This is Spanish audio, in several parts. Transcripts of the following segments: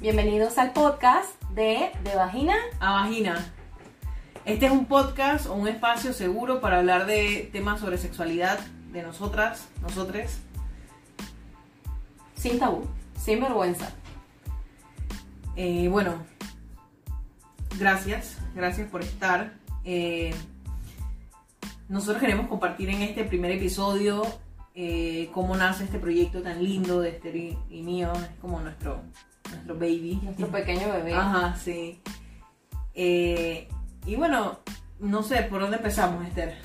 Bienvenidos al podcast de De Vagina a Vagina. Este es un podcast o un espacio seguro para hablar de temas sobre sexualidad de nosotras, nosotres. Sin tabú, sin vergüenza. Eh, bueno, gracias, gracias por estar. Eh, nosotros queremos compartir en este primer episodio eh, cómo nace este proyecto tan lindo de Esther y, mío. Es como nuestro, nuestro baby. Nuestro pequeño bebé. Ajá, sí. y bueno, no sé, ¿por dónde empezamos, Esther?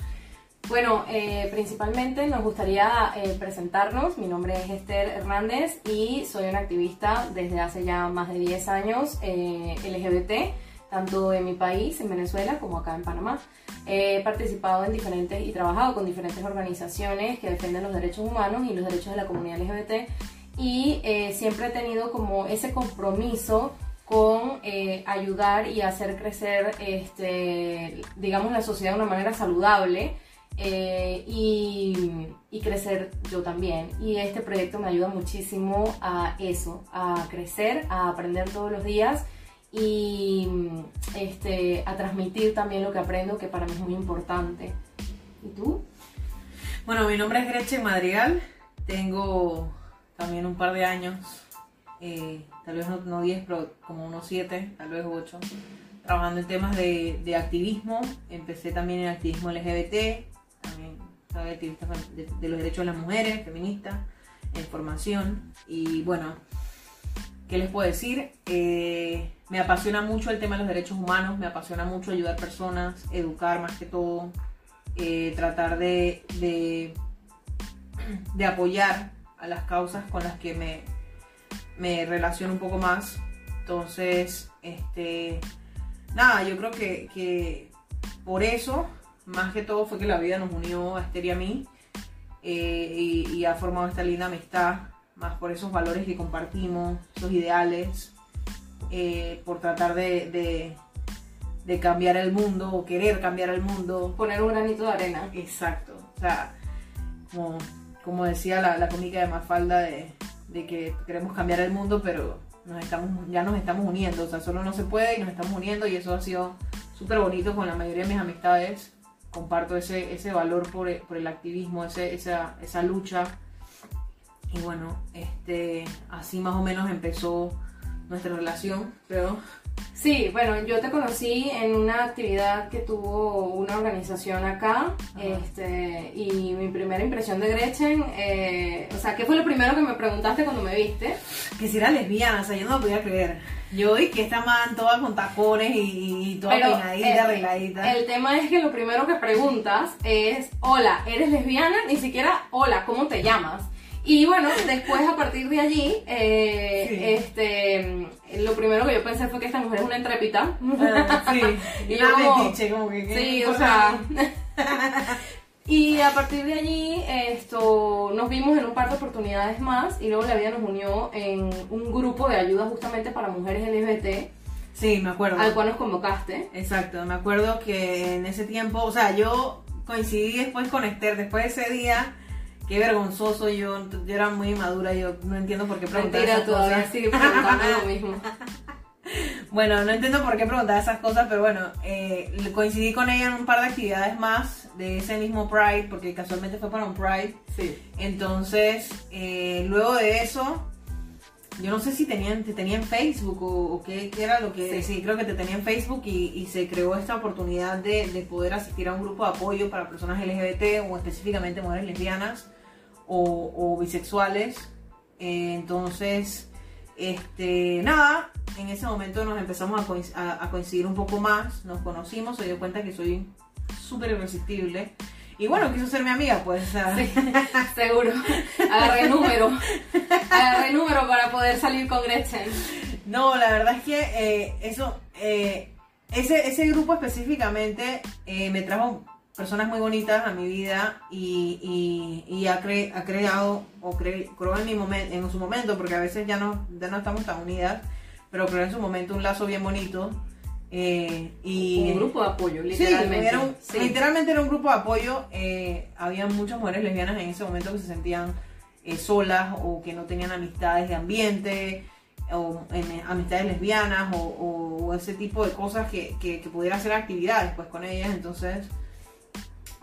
Bueno, principalmente nos gustaría presentarnos. Mi nombre es Esther Hernández y soy una activista desde hace ya más de 10 años LGBT tanto en mi país, en Venezuela, como acá en Panamá. He participado en diferentes y trabajado con diferentes organizaciones que defienden los derechos humanos y los derechos de la comunidad LGBT y eh, siempre he tenido como ese compromiso con eh, ayudar y hacer crecer, este, digamos, la sociedad de una manera saludable eh, y, crecer yo también. Y este proyecto me ayuda muchísimo a eso, a crecer, a aprender todos los días y este, a transmitir también lo que aprendo, que para mí es muy importante. ¿Y tú? Bueno, mi nombre es Gretchen Madrigal, tengo también un par de años, eh, tal vez no 10, pero como unos 7, tal vez 8, trabajando en temas de, de, activismo. Empecé también en activismo LGBT, también soy activista de, de los derechos de las mujeres, feminista, en formación. Y bueno, ¿qué les puedo decir? Eh, me apasiona mucho el tema de los derechos humanos, me apasiona mucho ayudar personas, educar más que todo, eh, tratar de, de, apoyar a las causas con las que me, me relaciono un poco más. Entonces, este, nada, yo creo que, por eso, más que todo, fue que la vida nos unió a Esther y a mí eh, y, y ha formado esta linda amistad, más por esos valores que compartimos, esos ideales eh, por tratar de, de, cambiar el mundo o querer cambiar el mundo. Poner un granito de arena. Exacto. O sea, como, como decía la, la cómica de Mafalda de, de que queremos cambiar el mundo, pero nos estamos, ya nos estamos uniendo. O sea, solo no se puede y nos estamos uniendo y eso ha sido súper bonito con la mayoría de mis amistades. Comparto ese, ese valor por, por el activismo, ese, esa, esa lucha. Y bueno, este, así más o menos empezó nuestra relación, pero... Sí, bueno, yo te conocí en una actividad que tuvo una organización acá, este, y mi primera impresión de Gretchen, eh, o sea, ¿qué fue lo primero que me preguntaste cuando me viste? Que si era lesbiana, o sea, yo no lo podía creer. Yo vi que esta man toda con tacones y, toda peinadita, arregladita. El tema es que lo primero que preguntas es, hola, ¿eres lesbiana? Ni siquiera, hola, ¿cómo te llamas? Y bueno, después a partir de allí, eh, este, lo primero que yo pensé fue que esta mujer es una entrepita. Ah, sí, y yo como, como que, sí, o sea, y a partir de allí, esto, nos vimos en un par de oportunidades más y luego la vida nos unió en un grupo de ayuda justamente para mujeres LGBT. Sí, me acuerdo. Al cual nos convocaste. Exacto, me acuerdo que en ese tiempo, o sea, yo coincidí después con Esther, después de ese día qué vergonzoso yo, yo era muy madura, yo no entiendo por qué preguntar esas todavía sigue preguntando lo mismo. bueno, no entiendo por qué preguntar esas cosas, pero bueno, eh, coincidí con ella en un par de actividades más de ese mismo Pride, porque casualmente fue para un Pride. Sí. Entonces, eh, luego de eso, yo no sé si tenían, te tenían Facebook o, qué, era lo que... Sí. creo que te tenían Facebook y, se creó esta oportunidad de, de, poder asistir a un grupo de apoyo para personas LGBT o específicamente mujeres lesbianas o, bisexuales. Eh, entonces, este, nada, en ese momento nos empezamos a, coincidir un poco más, nos conocimos, se dio cuenta que soy súper irresistible. Y bueno, quiso ser mi amiga, pues. seguro. Agarré número. Agarré número para poder salir con Gretchen. No, la verdad es que eh, eso, eh, ese, ese grupo específicamente me trajo personas muy bonitas a mi vida y, y, ha, ha, creado, o creo en, mi momento, en su momento, porque a veces ya no, ya no estamos tan unidas, pero creo en su momento un lazo bien bonito. Eh, y, un grupo de apoyo, literalmente. Sí, literalmente era un grupo de apoyo. Eh, había muchas mujeres lesbianas en ese momento que se sentían eh, solas o que no tenían amistades de ambiente. o en amistades lesbianas o, ese tipo de cosas que, que, pudiera hacer actividades pues con ellas. Entonces,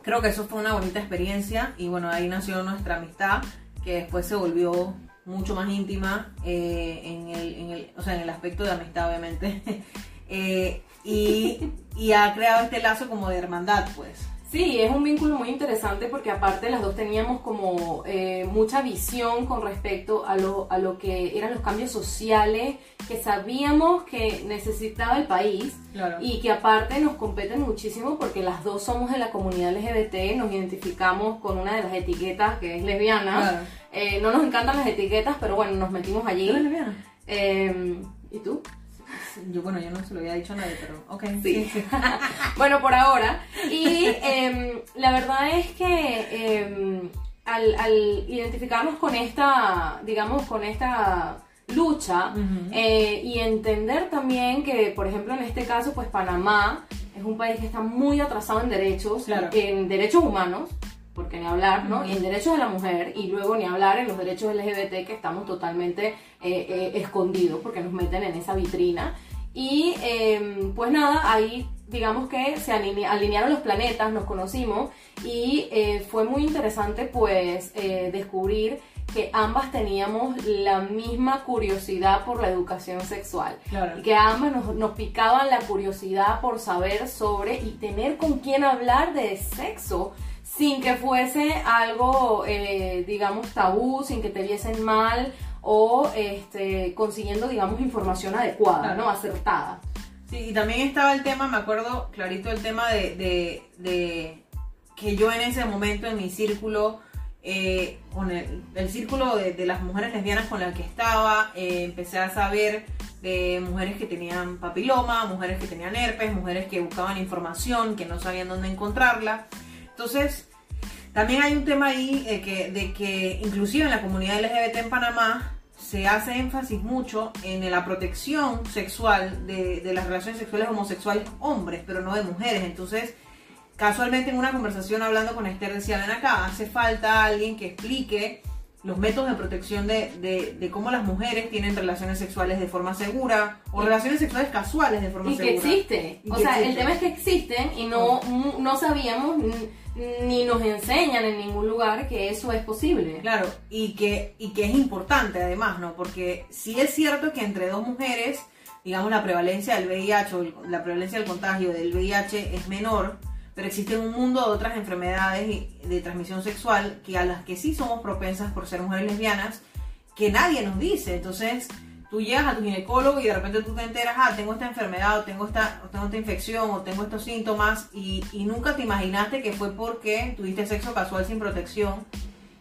creo que eso fue una bonita experiencia y bueno, ahí nació nuestra amistad que después se volvió mucho más íntima eh, en, el, en, el, o sea, en el aspecto de amistad obviamente. Eh, y, y ha creado este lazo como de hermandad pues. Sí, es un vínculo muy interesante porque aparte las dos teníamos como eh, mucha visión con respecto a lo, a lo que eran los cambios sociales que sabíamos que necesitaba el país y que aparte nos competen muchísimo porque las dos somos de la comunidad LGBT, nos identificamos con una de las etiquetas que es lesbiana. Eh, no nos encantan las etiquetas, pero bueno, nos metimos allí. ¿Tú lesbiana? Eh, ¿Y tú? Yo, bueno, yo no se lo había dicho a nadie, pero ok. Sí. bueno, por ahora. Y em, la verdad es que em, al, identificarnos con esta, digamos, con esta lucha eh, y entender también que, por ejemplo, en este caso, pues Panamá es un país que está muy atrasado en derechos, en derechos humanos, porque ni hablar, ¿no? Y en derechos de la mujer, y luego ni hablar en los derechos LGBT que estamos totalmente eh, eh, escondidos porque nos meten en esa vitrina. Y em, pues nada, ahí digamos que se alinearon los planetas, nos conocimos y eh, fue muy interesante pues descubrir que ambas teníamos la misma curiosidad por la educación sexual. Y que ambas nos, nos, picaban la curiosidad por saber sobre y tener con quién hablar de sexo sin que fuese algo, eh, digamos, tabú, sin que te viesen mal o este, consiguiendo, digamos, información adecuada, ¿no? Acertada. Sí, y también estaba el tema, me acuerdo clarito el tema de, de, que yo en ese momento en mi círculo, eh, con el, círculo de, las mujeres lesbianas con las que estaba, eh, empecé a saber de mujeres que tenían papiloma, mujeres que tenían herpes, mujeres que buscaban información, que no sabían dónde encontrarla. Entonces, también hay un tema ahí eh, de que inclusive en la comunidad LGBT en Panamá se hace énfasis mucho en la protección sexual de, las relaciones sexuales homosexuales hombres, pero no de mujeres. Entonces, casualmente en una conversación hablando con Esther decía, ven acá, hace falta alguien que explique los métodos de protección de, de, cómo las mujeres tienen relaciones sexuales de forma segura o relaciones sexuales casuales de forma segura. y que existe. o sea, el tema es que existen y no, no sabíamos ni nos enseñan en ningún lugar que eso es posible. Claro, y que, y que es importante además, ¿no? Porque sí es cierto que entre dos mujeres, digamos, la prevalencia del VIH o la prevalencia del contagio del VIH es menor, pero existe un mundo de otras enfermedades de transmisión sexual que a las que sí somos propensas por ser mujeres lesbianas, que nadie nos dice. Entonces, tú llegas a tu ginecólogo y de repente tú te enteras, ah, tengo esta enfermedad, o tengo esta, tengo esta infección, o tengo estos síntomas, y, nunca te imaginaste que fue porque tuviste sexo casual sin protección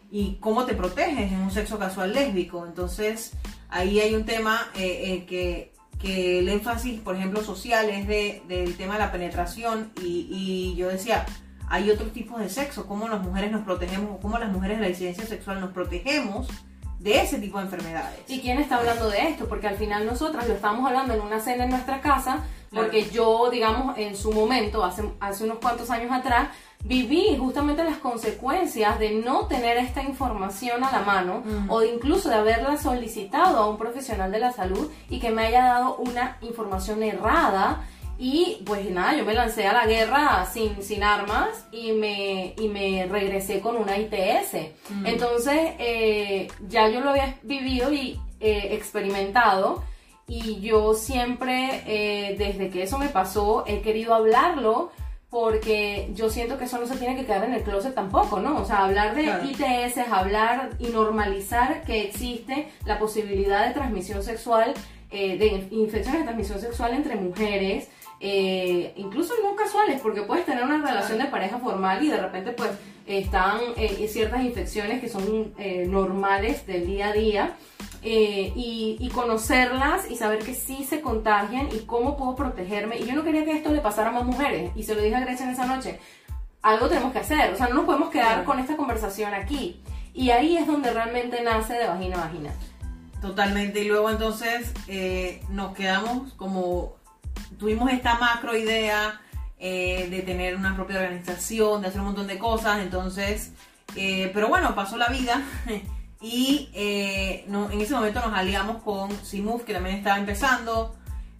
y cómo te proteges en un sexo casual lésbico. Entonces, ahí hay un tema eh, eh, que que el énfasis, por ejemplo, social es de, del tema de la penetración y, yo decía, hay otros tipos de sexo, cómo las mujeres nos protegemos, cómo las mujeres de la disidencia sexual nos protegemos de ese tipo de enfermedades. ¿Y quién está hablando de esto? Porque al final nosotras lo estamos hablando en una cena en nuestra casa, porque yo, digamos, en su momento, hace, hace unos cuantos años atrás, viví justamente las consecuencias de no tener esta información a la mano o incluso de haberla solicitado a un profesional de la salud y que me haya dado una información errada y pues nada, yo me lancé a la guerra sin, sin armas y me, y me regresé con una ITS. Entonces eh, ya yo lo había vivido y eh, experimentado y yo siempre, eh, desde que eso me pasó, he querido hablarlo porque yo siento que eso no se tiene que quedar en el closet tampoco, ¿no? O sea, hablar de ITS, hablar y normalizar que existe la posibilidad de transmisión sexual, eh, de infecciones de transmisión sexual entre mujeres, eh, incluso no casuales, porque puedes tener una relación de pareja formal y de repente pues están eh, ciertas infecciones que son normales del día a día eh, y, conocerlas y saber que sí se contagian y cómo puedo protegerme. Y yo no quería que esto le pasara a más mujeres. Y se lo dije a Grecia en esa noche. Algo tenemos que hacer. O sea, no nos podemos quedar con esta conversación aquí. Y ahí es donde realmente nace de vagina a vagina. Totalmente. Y luego entonces eh, nos quedamos como... Tuvimos esta macro idea eh, de tener una propia organización, de hacer un montón de cosas. Entonces... pero bueno, pasó la vida. Y eh, no, en ese momento nos aliamos con Simuf, que también estaba empezando.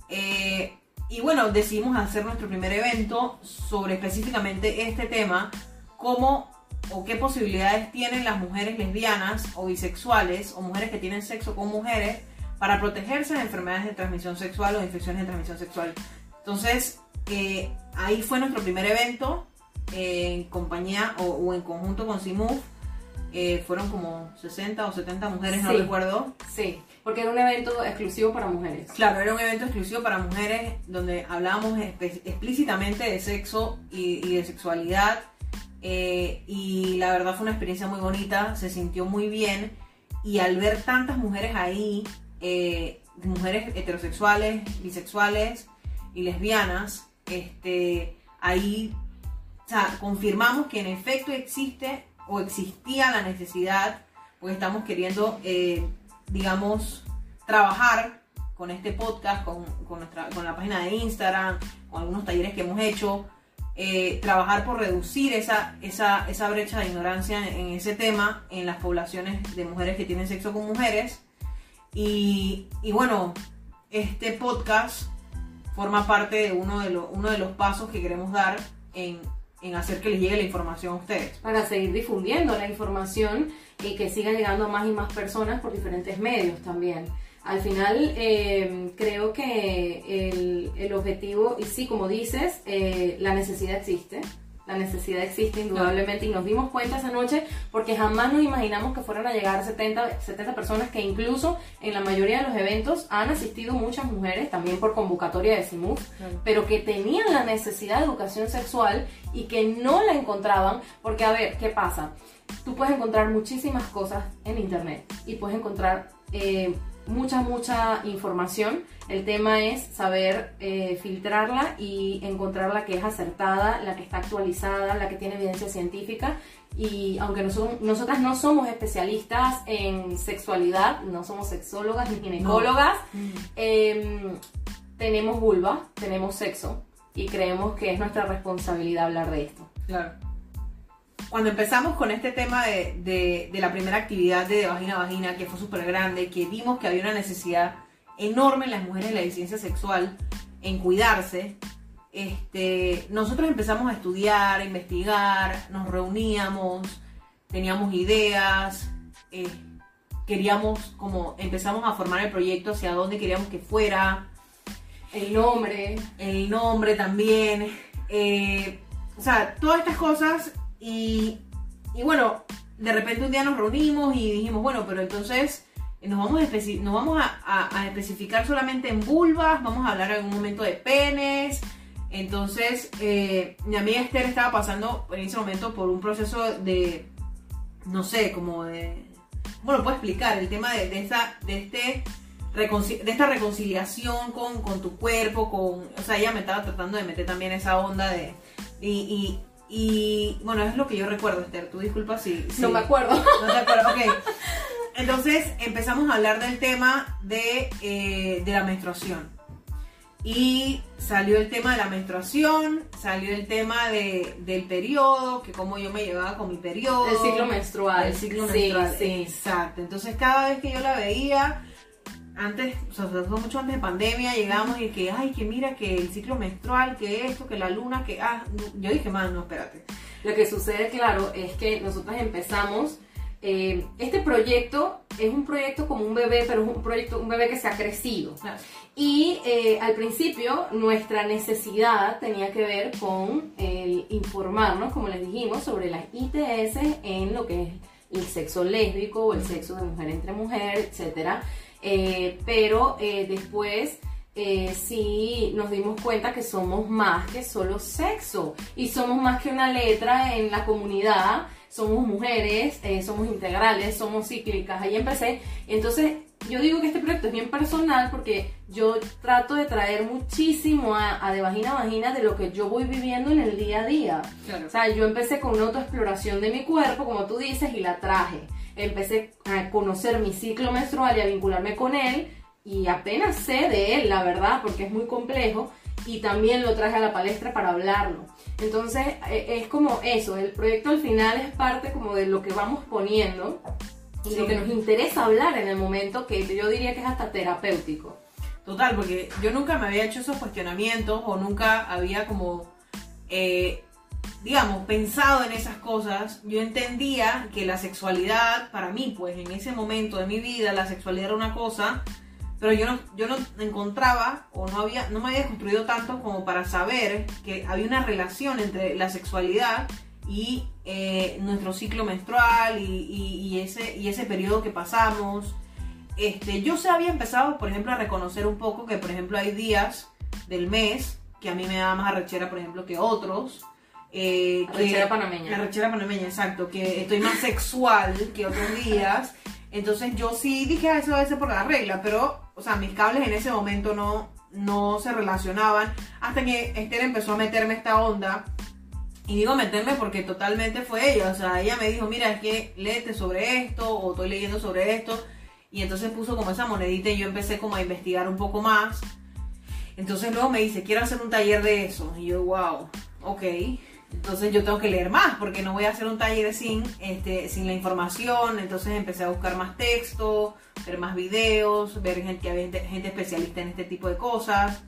Eh, y bueno, decidimos hacer nuestro primer evento sobre específicamente este tema, cómo o qué posibilidades tienen las mujeres lesbianas o bisexuales o mujeres que tienen sexo con mujeres para protegerse de enfermedades de transmisión sexual o de infecciones de transmisión sexual. Entonces, eh, ahí fue nuestro primer evento en compañía o, en conjunto con Simuf. Eh, fueron como 60 o 70 mujeres, no recuerdo. Sí, porque era un evento exclusivo para mujeres. Claro, era un evento exclusivo para mujeres donde hablábamos explícitamente de sexo y, de sexualidad. Eh, y la verdad fue una experiencia muy bonita, se sintió muy bien. Y al ver tantas mujeres ahí, eh, mujeres heterosexuales, bisexuales y lesbianas, este, ahí confirmamos que en efecto existe o existía la necesidad, pues estamos queriendo, eh, digamos, trabajar con este podcast, con, nuestra, con la página de Instagram, con algunos talleres que hemos hecho, eh, trabajar por reducir esa, esa, esa brecha de ignorancia en, ese tema en las poblaciones de mujeres que tienen sexo con mujeres. Y, bueno, este podcast forma parte de uno de, los uno de los pasos que queremos dar en, en hacer que les llegue la información a ustedes. Para seguir difundiendo la información y que siga llegando a más y más personas por diferentes medios también. Al final eh, creo que el, el, objetivo, y sí, como dices, eh, la necesidad existe, la necesidad existe indudablemente y nos dimos cuenta esa noche porque jamás nos imaginamos que fueran a llegar 70, 70 personas que incluso en la mayoría de los eventos han asistido muchas mujeres, también por convocatoria de CIMUF, pero que tenían la necesidad de educación sexual y que no la encontraban porque, a ver, ¿qué pasa? Tú puedes encontrar muchísimas cosas en internet y puedes encontrar... Eh, mucha, mucha información. El tema es saber eh, filtrarla y encontrar la que es acertada, la que está actualizada, la que tiene evidencia científica. Y aunque nosotras no somos especialistas en sexualidad, no somos sexólogas ni ginecólogas, em, tenemos vulva, tenemos sexo y creemos que es nuestra responsabilidad hablar de esto. Claro cuando empezamos con este tema de, la primera actividad de vagina a vagina, que fue súper grande, que vimos que había una necesidad enorme en las mujeres de la licencia sexual en cuidarse, este, nosotros empezamos a estudiar, a investigar, nos reuníamos, teníamos ideas, eh, queríamos como empezamos a formar el proyecto hacia dónde queríamos que fuera. El nombre. El nombre también. Eh, o sea, todas estas cosas y, bueno, de repente un día nos reunimos y dijimos, bueno, pero entonces nos vamos, a, nos vamos a, especificar solamente en vulvas, vamos a hablar en un momento de penes. Entonces, eh, mi amiga Esther estaba pasando en ese momento por un proceso de, no sé, como de... Bueno, puedo explicar el tema de, de, esta, de, este, de esta reconciliación con, con, tu cuerpo, con... O sea, ella me estaba tratando de meter también esa onda de... y bueno, es lo que yo recuerdo, Esther. Tú disculpa si. no me acuerdo. No te acuerdo, ok. Entonces empezamos a hablar del tema de, eh, de la menstruación. Y salió el tema de la menstruación, salió el tema de, del periodo, que cómo yo me llevaba con mi periodo. El ciclo menstrual. El ciclo menstrual. Sí. Exacto. Entonces cada vez que yo la veía, antes, o sea, mucho antes de pandemia, llegamos y que, ay, que mira, que el ciclo menstrual, que esto, que la luna, que, ah, yo dije, man, no, espérate. Lo que sucede, claro, es que nosotros empezamos, eh, este proyecto es un proyecto como un bebé, pero es un proyecto, un bebé que se ha crecido. Y eh, al principio nuestra necesidad tenía que ver con el informarnos, como les dijimos, sobre las ITS en lo que es el sexo lésbico o el sexo de mujer entre mujer, etcétera eh, pero eh, después eh, sí nos dimos cuenta que somos más que solo sexo. Y somos más que una letra en la comunidad, somos mujeres, somos integrales, somos cíclicas, ahí empecé. Entonces yo digo que este proyecto es bien personal porque yo trato de traer muchísimo a, de vagina a vagina de lo que yo voy viviendo en el día a día. O sea, yo empecé con una autoexploración de mi cuerpo, como tú dices, y la traje empecé a conocer mi ciclo menstrual y a vincularme con él y apenas sé de él, la verdad, porque es muy complejo y también lo traje a la palestra para hablarlo. Entonces e, es como eso, el proyecto al final es parte como de lo que vamos poniendo y lo que nos interesa hablar en el momento que yo diría que es hasta terapéutico. Total, porque yo nunca me había hecho esos cuestionamientos o nunca había como, eh, digamos, pensado en esas cosas. Yo entendía que la sexualidad, para mí, pues en ese momento de mi vida, la sexualidad era una cosa, pero yo no, yo no encontraba o no, había, no me había construido tanto como para saber que había una relación entre la sexualidad y eh, nuestro ciclo menstrual y, ese, y ese periodo que pasamos. Este, yo se había empezado, por ejemplo, a reconocer un poco que, por ejemplo, hay días del mes que a mí me da más arrechera, por ejemplo, que otros. Eh, panameña. Arrechera panameña, exacto. Que estoy más sexual que otros días. Entonces yo sí dije, ah, eso debe ser por la regla, pero, o sea, mis cables en ese momento no, no se relacionaban hasta que Esther empezó a meterme esta onda y digo meterme porque totalmente fue ella. O sea, ella me dijo, mira, es que léete sobre esto o estoy leyendo sobre esto. Y entonces puso como esa monedita y yo empecé como a investigar un poco más. Entonces luego me dice, quiero hacer un taller de eso. Y yo, wow, ok. Entonces yo tengo que leer más porque no voy a hacer un taller sin, este, sin la información. Entonces empecé a buscar más texto, ver más videos, ver gente, gente especialista en este tipo de cosas.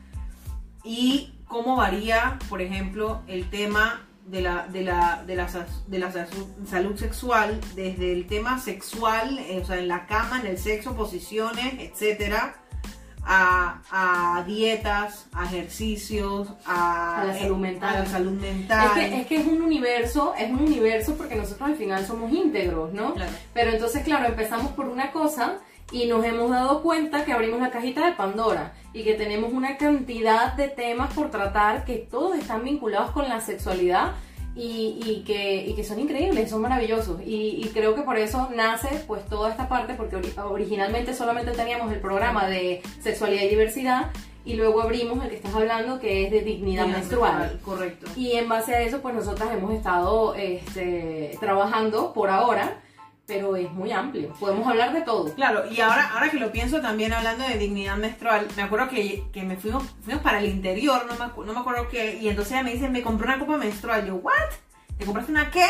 Y cómo varía, por ejemplo, el tema de la, de la, de la, de la salud sexual, desde el tema sexual, eh, o sea, en la cama, en el sexo, posiciones, etcétera, a, dietas, a ejercicios, a, la salud mental. A la salud mental. Es que, es que, es un universo, es un universo porque nosotros al final somos íntegros, ¿no? Pero entonces, claro, empezamos por una cosa y nos hemos dado cuenta que abrimos la cajita de Pandora y que tenemos una cantidad de temas por tratar que todos están vinculados con la sexualidad y, que, que, son increíbles, son maravillosos. Y, creo que por eso nace pues toda esta parte, porque originalmente solamente teníamos el programa de sexualidad y diversidad y luego abrimos el que estás hablando que es de dignidad menstrual. Correcto. Y en base a eso pues nosotras hemos estado este, trabajando por ahora pero es muy amplio. Podemos hablar de todo. Claro, y ahora, ahora que lo pienso también hablando de dignidad menstrual, me acuerdo que, que me fuimos, fuimos para el interior, no me, no me acuerdo qué, y entonces ella me dice, me compré una copa menstrual. Yo, ¿what? ¿Te compraste una qué?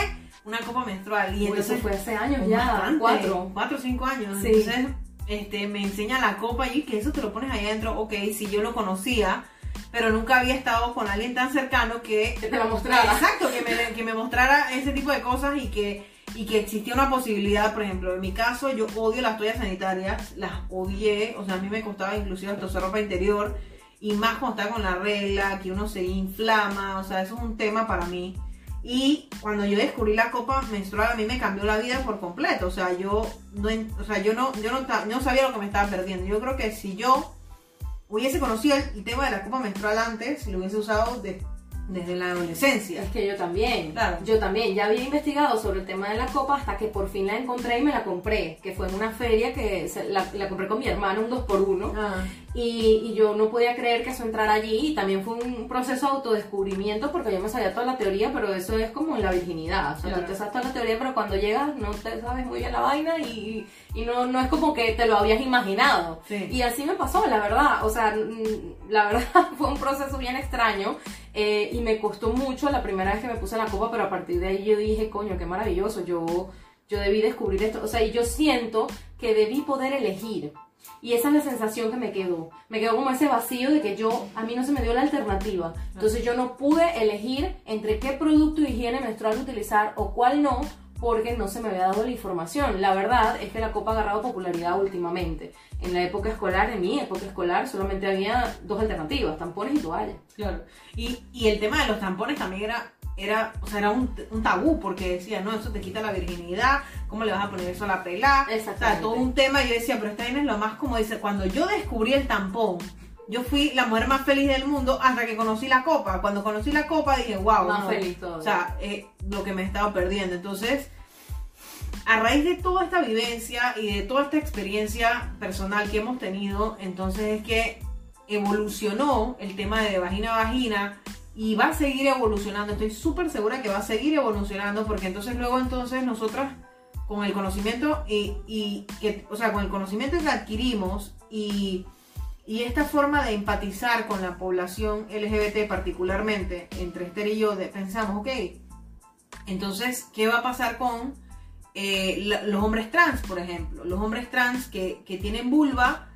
Una copa menstrual. Y entonces fue hace años ya, cuatro. Cuatro o cinco años. Entonces este, me enseña la copa y que eso te lo pones ahí adentro. Ok, si yo lo conocía, pero nunca había estado con alguien tan cercano que... Que te lo mostrara. Exacto, que me, que me mostrara ese tipo de cosas y que y que existía una posibilidad, por ejemplo, en mi caso yo odio las toallas sanitarias, las odié, o sea, a mí me costaba inclusive hasta usar ropa interior y más cuando está con la regla, que uno se inflama, o sea, eso es un tema para mí. Y cuando yo descubrí la copa menstrual a mí me cambió la vida por completo, o sea, yo no, o sea, yo no, yo no, sabía lo que me estaba perdiendo. Yo creo que si yo hubiese conocido el, tema de la copa menstrual antes, lo hubiese usado de, desde la adolescencia. Es que yo también, claro. yo también, ya había investigado sobre el tema de la copa hasta que por fin la encontré y me la compré, que fue en una feria que la, la compré con mi hermano, un 2x1, ah. y, yo no podía creer que eso entrara allí y también fue un proceso de autodescubrimiento porque yo me sabía toda la teoría, pero eso es como la virginidad, o sea, tú te sabes toda la teoría, pero cuando llegas no te sabes muy bien la vaina y, y no, no es como que te lo habías imaginado. Y así me pasó, la verdad, o sea, la verdad fue un proceso bien extraño eh, y me costó mucho la primera vez que me puse la copa, pero a partir de ahí yo dije, coño, qué maravilloso, yo, yo debí descubrir esto. O sea, y yo siento que debí poder elegir. Y esa es la sensación que me quedó. Me quedó como ese vacío de que yo, a mí no se me dio la alternativa. Entonces yo no pude elegir entre qué producto de higiene menstrual utilizar o cuál no, porque no se me había dado la información. La verdad es que la copa ha agarrado popularidad últimamente. En la época escolar, en mi época escolar, solamente había dos alternativas, tampones y toallas. Claro. Y, y el tema de los tampones también era, era, o sea, era un, un, tabú, porque decía, no, eso te quita la virginidad, ¿cómo le vas a poner eso a la pelada? O sea, todo un tema, y yo decía, pero esta es lo más como dice, cuando yo descubrí el tampón, yo fui la mujer más feliz del mundo hasta que conocí la copa. Cuando conocí la copa dije, wow, más feliz todo. O sea, eh, lo que me estaba perdiendo. Entonces, a raíz de toda esta vivencia y de toda esta experiencia personal que hemos tenido, entonces es que evolucionó el tema de vagina a vagina y va a seguir evolucionando. Estoy súper segura que va a seguir evolucionando porque entonces luego entonces nosotras con el conocimiento y, y que, o sea, con el conocimiento que adquirimos y y esta forma de empatizar con la población LGBT particularmente, entre Esther y yo, pensamos, ok, entonces, ¿qué va a pasar con eh, los hombres trans, por ejemplo. Los hombres trans que, tienen vulva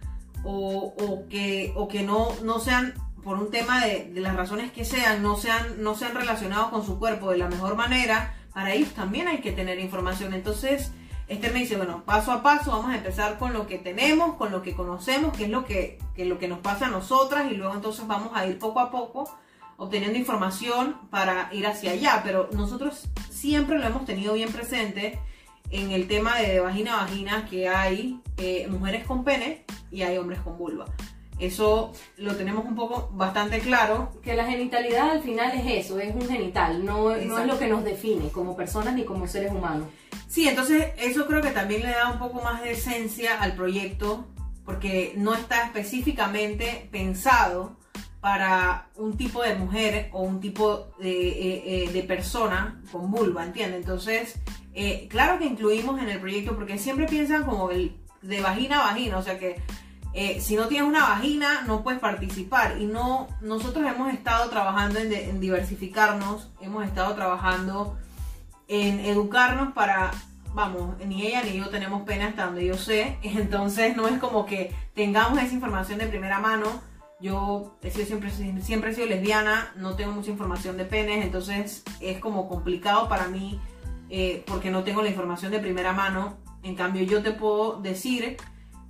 o, que, o que no, no sean, por un tema de, las razones que sean, no sean, no sean relacionados con su cuerpo de la mejor manera, para ellos también hay que tener información. Entonces, Esther me dice, bueno, paso a paso vamos a empezar con lo que tenemos, con lo que conocemos, que es lo que, que lo que nos pasa a nosotras y luego entonces vamos a ir poco a poco obteniendo información para ir hacia allá. Pero nosotros siempre lo hemos tenido bien presente en el tema de vagina a vagina que hay eh, mujeres con pene y hay hombres con vulva. Eso lo tenemos un poco bastante claro. Que la genitalidad al final es eso, es un genital, no, no es lo que nos define como personas ni como seres humanos. Sí, entonces eso creo que también le da un poco más de esencia al proyecto, porque no está específicamente pensado para un tipo de mujer o un tipo de, eh, eh, de persona con vulva, ¿entiendes? Entonces, eh, claro que incluimos en el proyecto porque siempre piensan como el, de vagina a vagina, o sea que si no tienes una vagina no puedes participar. Y no nosotros hemos estado trabajando en, diversificarnos, hemos estado trabajando en educarnos para vamos, ni ella ni yo tenemos pena hasta donde yo sé, entonces no es como que tengamos esa información de primera mano. Yo siempre, siempre he sido lesbiana, no tengo mucha información de penes, entonces es como complicado para mí eh, porque no tengo la información de primera mano. En cambio, yo te puedo decir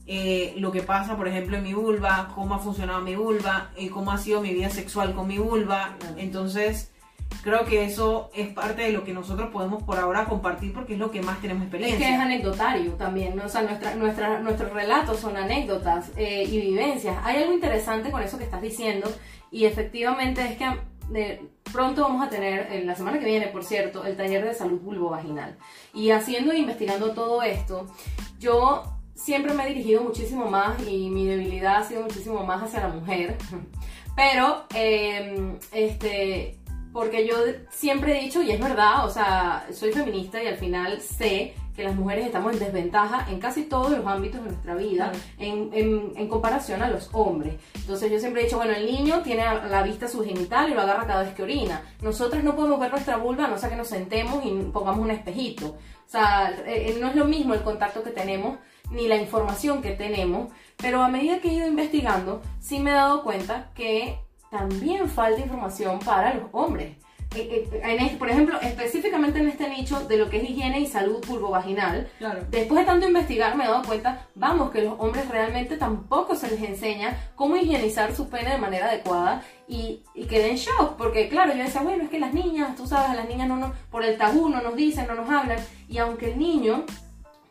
eh, lo que pasa, por ejemplo, en mi vulva, cómo ha funcionado mi vulva, eh, cómo ha sido mi vida sexual con mi vulva. Entonces, creo que eso es parte de lo que nosotros podemos por ahora compartir porque es lo que más tenemos experiencia. Es que es anecdotario también, o sea, nuestra, nuestra, nuestros relatos son anécdotas eh, y vivencias. Hay algo interesante con eso que estás diciendo y efectivamente es que de, pronto vamos a tener, en la semana que viene, por cierto, el taller de salud vulvovaginal. Y haciendo e investigando todo esto, yo siempre me he dirigido muchísimo más y mi debilidad ha sido muchísimo más hacia la mujer. Pero, eh, este, porque yo siempre he dicho, y es verdad, o sea, soy feminista y al final sé que las mujeres estamos en desventaja en casi todos los ámbitos de nuestra vida en, en, comparación a los hombres. Entonces yo siempre he dicho, bueno, el niño tiene a la vista su genital y lo agarra cada vez que orina. Nosotras no podemos ver nuestra vulva a no ser que nos sentemos y pongamos un espejito. O sea, eh, no es lo mismo el contacto que tenemos ni la información que tenemos, pero a medida que he ido investigando, sí me he dado cuenta que también falta información para los hombres. Eh, eh, en este, por ejemplo, específicamente en este nicho de lo que es higiene y salud vulvovaginal, claro. después de tanto investigar me he dado cuenta, vamos, que los hombres realmente tampoco se les enseña cómo higienizar su pene de manera adecuada y, y quedé en shock, porque claro, yo decía, bueno, es que las niñas, tú sabes, a las niñas no, no, por el tabú no nos dicen, no nos hablan, y aunque el niño,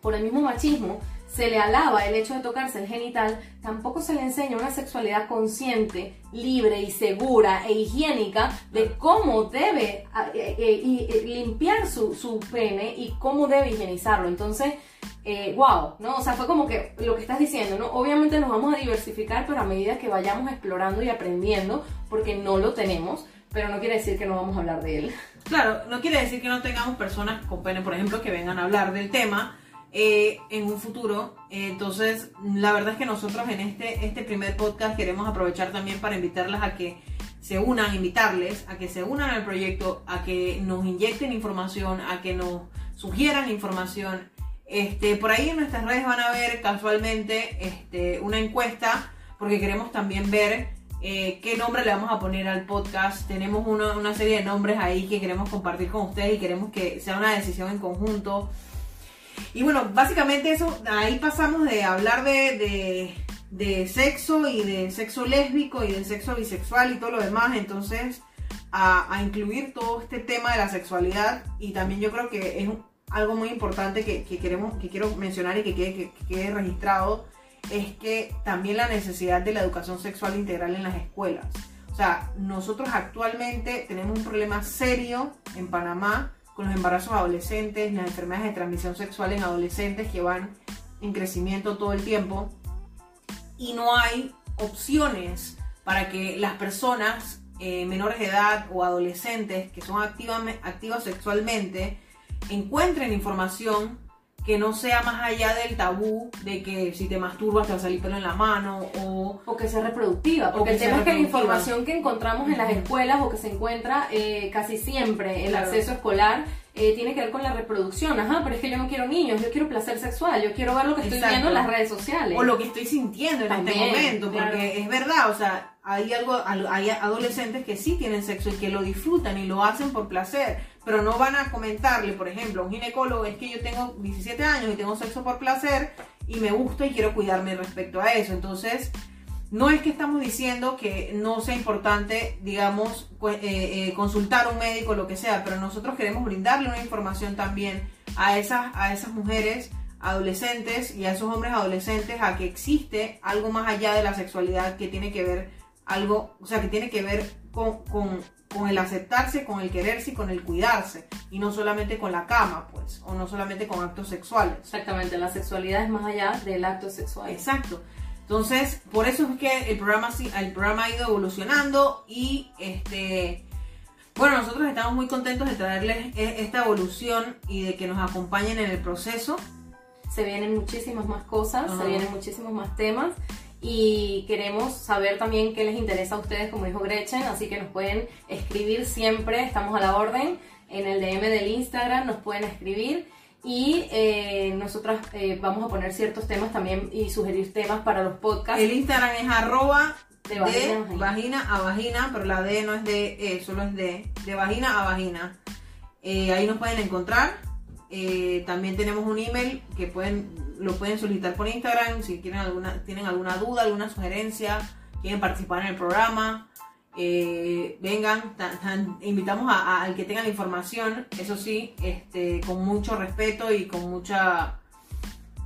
por el mismo machismo, se le alaba el hecho de tocarse el genital, tampoco se le enseña una sexualidad consciente, libre y segura e higiénica de cómo debe eh, eh, eh, limpiar su, pene y cómo debe higienizarlo. Entonces, wow, ¿no? O sea, fue como que lo que estás diciendo, ¿no? Obviamente nos vamos a diversificar, pero a medida que vayamos explorando y aprendiendo, porque no lo tenemos, pero no quiere decir que no vamos a hablar de él. Claro, no quiere decir que no tengamos personas con pene, por ejemplo, que vengan a hablar del tema eh, en un futuro. entonces, la verdad es que nosotros en este, este primer podcast queremos aprovechar también para invitarlas a que se unan, invitarles a que se unan al proyecto, a que nos inyecten información, a que nos sugieran información. Este, por ahí en nuestras redes van a ver casualmente este, una encuesta, porque queremos también ver eh, qué nombre le vamos a poner al podcast. Tenemos una, una, serie de nombres ahí que queremos compartir con ustedes y queremos que sea una decisión en conjunto. Y bueno, básicamente eso, ahí pasamos de hablar de, sexo y de sexo lésbico y de sexo bisexual y todo lo demás, entonces a, incluir todo este tema de la sexualidad y también yo creo que es algo muy importante que, queremos, que quiero mencionar y que quede, que quede registrado, es que también la necesidad de la educación sexual integral en las escuelas. O sea, nosotros actualmente tenemos un problema serio en Panamá con los embarazos adolescentes, las enfermedades de transmisión sexual en adolescentes que van en crecimiento todo el tiempo. Y no hay opciones para que las personas eh, menores de edad o adolescentes que son activas sexualmente encuentren información que no sea más allá del tabú de que si te masturbas te va a salir pelo en la mano o... O que sea reproductiva, porque que el tema es que la información que encontramos en las escuelas o que se encuentra eh, casi siempre el Claro. acceso escolar eh, tiene que ver con la reproducción. Ajá, pero es que yo no quiero niños, yo quiero placer sexual, yo quiero ver lo que estoy viendo en las redes sociales. o lo que estoy sintiendo en También, este momento, porque claro. es verdad, o sea, hay algo, al- hay adolescentes que sí tienen sexo y que lo disfrutan y lo hacen por placer, pero no van a comentarle, por ejemplo, a un ginecólogo, es que yo tengo 17 años y tengo sexo por placer y me gusta y quiero cuidarme respecto a eso, entonces no es que estamos diciendo que no sea importante, digamos, eh, eh, consultar a un médico, lo que sea, pero nosotros queremos brindarle una información también a esas, a esas mujeres adolescentes y a esos hombres adolescentes a que existe algo más allá de la sexualidad que tiene que ver algo, o sea, que tiene que ver con, con el aceptarse, con el quererse y con el cuidarse, y no solamente con la cama, pues, o no solamente con actos sexuales. Exactamente, la sexualidad es más allá del acto sexual. Exacto. Entonces, por eso es que el programa, el programa ha ido evolucionando y este bueno, nosotros estamos muy contentos de traerles e- esta evolución y de que nos acompañen en el proceso. Se vienen muchísimas más cosas, Ajá. se vienen muchísimos más temas y queremos saber también qué les interesa a ustedes, como dijo Gretchen, así que nos pueden escribir siempre, estamos a la orden, en el DM del Instagram nos pueden escribir y eh, nosotras eh, vamos a poner ciertos temas también y sugerir temas para los podcasts. El Instagram es arroba De vagina vagina. vagina a vagina, pero la D no es de E, solo es de, de vagina a vagina. Eh, ahí nos pueden encontrar. Eh, también tenemos un email que pueden lo pueden solicitar por Instagram si quieren alguna tienen alguna duda, alguna sugerencia, quieren participar en el programa. eh, vengan, invitamos a- a- al que tenga la información, eso sí, este, con mucho respeto y con mucha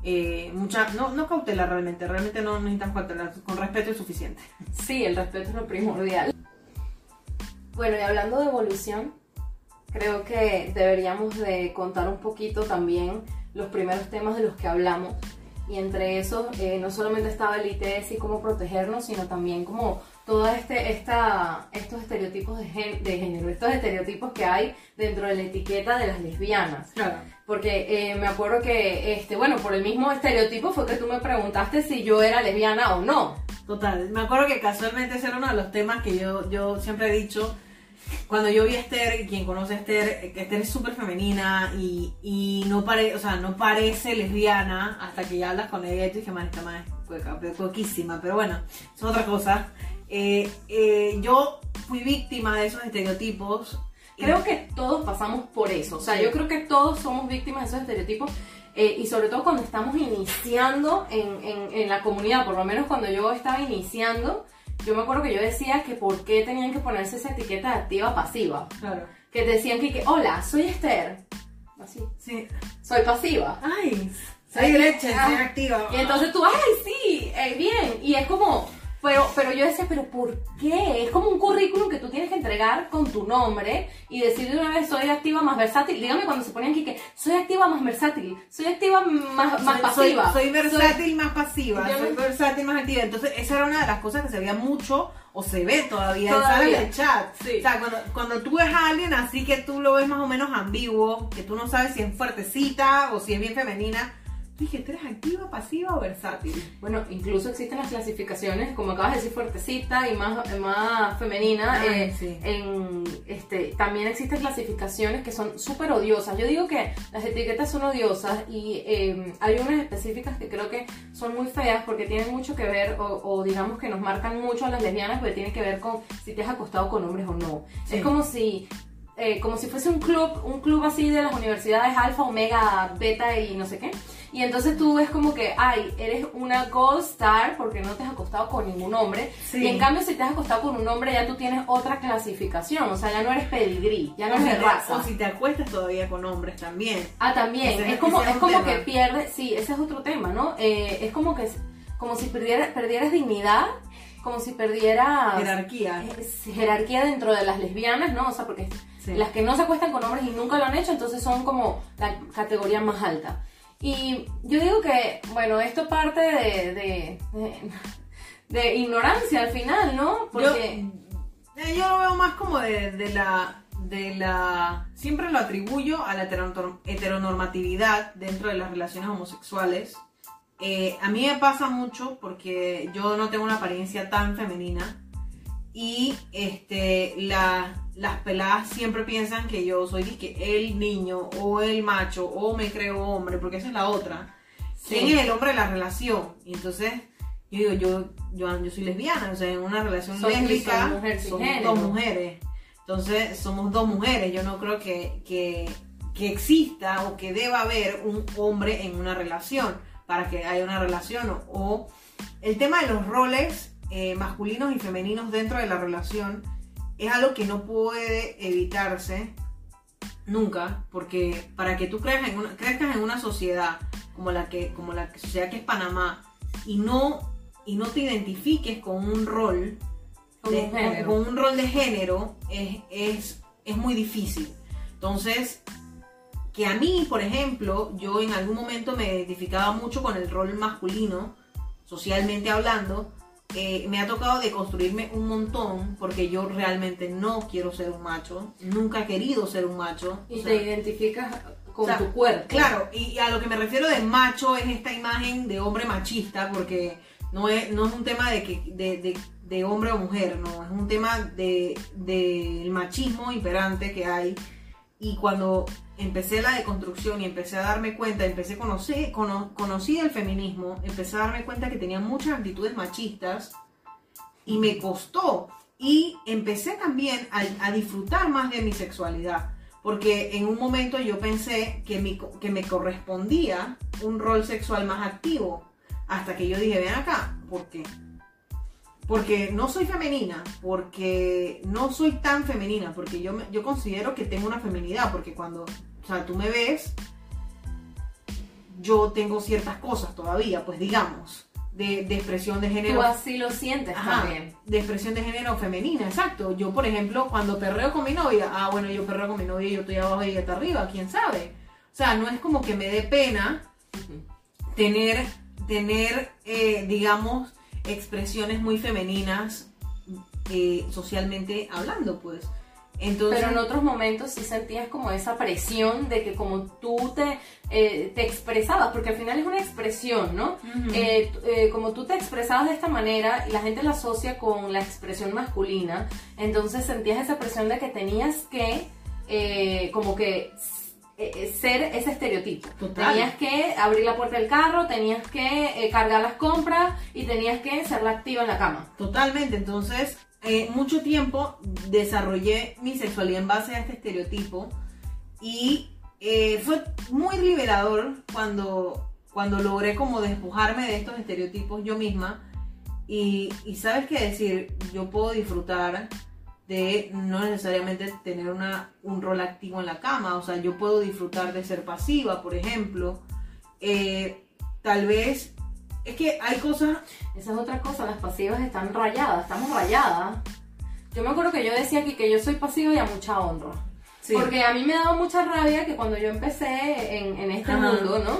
eh, mucha, no, no cautela realmente, realmente no necesitamos cautela, con respeto es suficiente. Sí, el respeto es lo primordial. Bueno, y hablando de evolución, creo que deberíamos de contar un poquito también los primeros temas de los que hablamos. Y entre esos, eh, no solamente estaba el ITS y cómo protegernos, sino también como todos este, esta, estos estereotipos de, gen- de género, estos estereotipos que hay dentro de la etiqueta de las lesbianas. Claro. Porque eh, me acuerdo que, este, bueno, por el mismo estereotipo fue que tú me preguntaste si yo era lesbiana o no. Total, me acuerdo que casualmente ese era uno de los temas que yo, yo siempre he dicho. Cuando yo vi a Esther, quien conoce a Esther, Esther es súper femenina y, y no, pare, o sea, no parece lesbiana hasta que ya hablas con ella y tú dije, man, esta man es cueca, pero coquísima, pero bueno, es otra cosa. Eh, eh, yo fui víctima de esos estereotipos. Creo que todos pasamos por eso. O sea, yo creo que todos somos víctimas de esos estereotipos. eh, y sobre todo cuando estamos iniciando en, en- en la comunidad, por lo menos cuando yo estaba iniciando, yo me acuerdo que yo decía que por qué tenían que ponerse esa etiqueta activa pasiva. Claro. Que decían que, que, hola, soy Esther. Así, Sí. soy pasiva. Ay, Soy leche, soy activa. Y entonces tú, ay, sí, eh, bien. Y es como, pero, pero yo decía, pero ¿por qué? Es como un currículum que tú tienes que entregar con tu nombre y decir de una vez, soy activa más versátil. Dígame cuando se ponían aquí que soy activa más versátil, soy activa más, más soy, pasiva. soy, soy versátil más pasiva, Yo soy versátil más activa. Entonces, esa era una de las cosas que se veía mucho, o se ve todavía, en Todavía. de chat. Sí. O sea, cuando, cuando tú ves a alguien así que tú lo ves más o menos ambiguo, que tú no sabes si es fuertecita o si es bien femenina, dije, ¿tú eres activa, pasiva o versátil? Bueno, incluso existen las clasificaciones, como acabas de decir, fuertecita y más, más femenina. Ay, eh, sí. en, este, también existen clasificaciones que son súper odiosas. Yo digo que las etiquetas son odiosas y eh, hay unas específicas que creo que son muy feas porque tienen mucho que ver, o, o digamos que nos marcan mucho a las lesbianas, porque tiene que ver con si te has acostado con hombres o no. Sí. Es como si... eh, como si fuese un club, un club así de las universidades alfa, omega, beta y no sé qué. Y entonces tú ves como que, ay, eres una gold star porque no te has acostado con ningún hombre. Sí. Y en cambio, si te has acostado con un hombre, ya tú tienes otra clasificación. O sea, ya no eres pedigrí, ya no eres de raza. o si te acuestas todavía con hombres también. Ah, también. Es como, es es como tema. que pierde, sí, ese es otro tema, ¿no? Eh, es como que, como si perdieras, perdieras dignidad, como si perdieras Jerarquía. eh, jerarquía dentro de las lesbianas, ¿no? O sea, porque Sí. las que no se acuestan con hombres y nunca lo han hecho, entonces son como la categoría más alta. Y yo digo que, bueno, esto parte de, de, de- de ignorancia al final, ¿no? Porque... Yo, eh, yo lo veo más como de, de la de la... Siempre lo atribuyo a la heteronorm- heteronormatividad dentro de las relaciones homosexuales. Eh, a mí me pasa mucho porque yo no tengo una apariencia tan femenina y este, la- las peladas siempre piensan que yo soy el niño o el macho o me creo hombre, porque esa es la otra. ¿Quién Sí. es el hombre de la relación? Y entonces yo digo, yo, yo, yo soy lesbiana, o sea, en una relación lésbica mujer somos género. dos mujeres. Entonces somos dos mujeres, yo no creo que, que, que exista o que deba haber un hombre en una relación para que haya una relación. O, o el tema de los roles eh, masculinos y femeninos dentro de la relación es algo que no puede evitarse nunca, porque para que tú creas en una, crezcas en una sociedad como la que, como la sociedad que es Panamá y no, y no te identifiques con un rol de- con un rol de género es, es, es muy difícil. Entonces, que a mí, por ejemplo, yo en algún momento me identificaba mucho con el rol masculino, socialmente hablando, eh, me ha tocado deconstruirme un montón porque yo realmente no quiero ser un macho, nunca he querido ser un macho. Y o sea, te identificas con o sea, tu cuerpo. Claro, y a lo que me refiero de macho es esta imagen de hombre machista, porque no es, no es un tema de, que, de, de- de hombre o mujer, no, es un tema del de, del machismo imperante que hay. Y cuando empecé la deconstrucción y empecé a darme cuenta, empecé a conocer, cono- conocí el feminismo, empecé a darme cuenta que tenía muchas actitudes machistas y me costó. Y empecé también a, disfrutar más de mi sexualidad. Porque en un momento yo pensé que, mi que me correspondía un rol sexual más activo. Hasta que yo dije, ven acá, ¿por qué? Porque no soy femenina, porque no soy tan femenina, porque yo, me- yo considero que tengo una feminidad, porque cuando, o sea, tú me ves, yo tengo ciertas cosas todavía, pues digamos, de, de expresión de género Tú así lo sientes Ajá, también. de expresión de género femenina, exacto. Yo, por ejemplo, cuando perreo con mi novia, ah, bueno, yo perreo con mi novia y yo estoy abajo y ella está arriba, quién sabe. O sea, no es como que me dé pena tener, tener eh, digamos, expresiones muy femeninas eh, socialmente hablando, pues. Entonces, Pero en otros momentos sí sentías como esa presión de que como tú te, eh, te expresabas, porque al final es una expresión, ¿no? Eh, eh, como tú te expresabas de esta manera y la gente la asocia con la expresión masculina, entonces sentías esa presión de que tenías que como que eh, eh, ser ese estereotipo. Total. Tenías que abrir la puerta del carro, tenías que eh, cargar las compras y tenías que ser la activa en la cama. Totalmente, entonces eh, mucho tiempo desarrollé mi sexualidad en base a este estereotipo y fue muy liberador cuando, cuando logré como despojarme de estos estereotipos yo misma y, y sabes qué decir, yo puedo disfrutar de no necesariamente tener una, un rol activo en la cama, o sea, yo puedo disfrutar de ser pasiva, por ejemplo, Eh, tal vez, es que hay cosas Esa es otra cosa, las pasivas están rayadas, estamos rayadas. Yo me acuerdo que yo decía aquí que yo soy pasiva y a mucha honra. Sí. Porque a mí me daba mucha rabia que cuando yo empecé en, en este Ajá. mundo, ¿no?